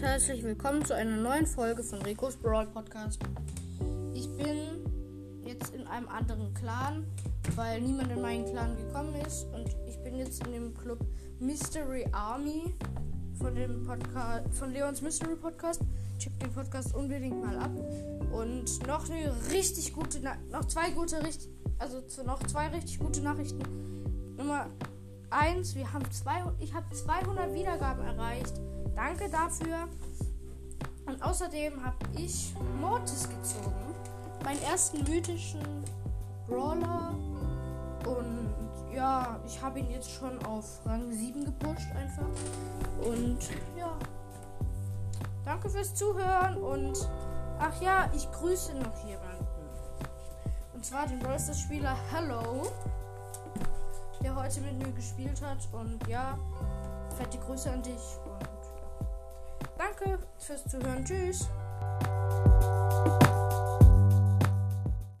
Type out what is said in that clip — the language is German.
herzlich willkommen zu einer neuen Folge von Ricos Brawl Podcast. Ich bin jetzt in einem anderen Clan, weil niemand in meinen Clan gekommen ist und ich bin jetzt in dem Club Mystery Army von dem Podcast von Leons Mystery Podcast. Checkt den Podcast unbedingt mal ab und noch eine richtig gute noch zwei gute richtig also noch zwei richtig gute Nachrichten. Nummer eins, wir haben zwei ich habe 200 Wiedergaben erreicht. Danke dafür. Und außerdem habe ich Mortis gezogen. Meinen ersten mythischen Brawler. Und ja, ich habe ihn jetzt schon auf Rang 7 gepusht einfach. Und ja. Danke fürs Zuhören und ach ja, ich grüße noch jemanden. Und zwar den Brawlstars Spieler Hello, der heute mit mir gespielt hat. Und ja, fette Grüße an dich. Und danke fürs Zuhören. Tschüss.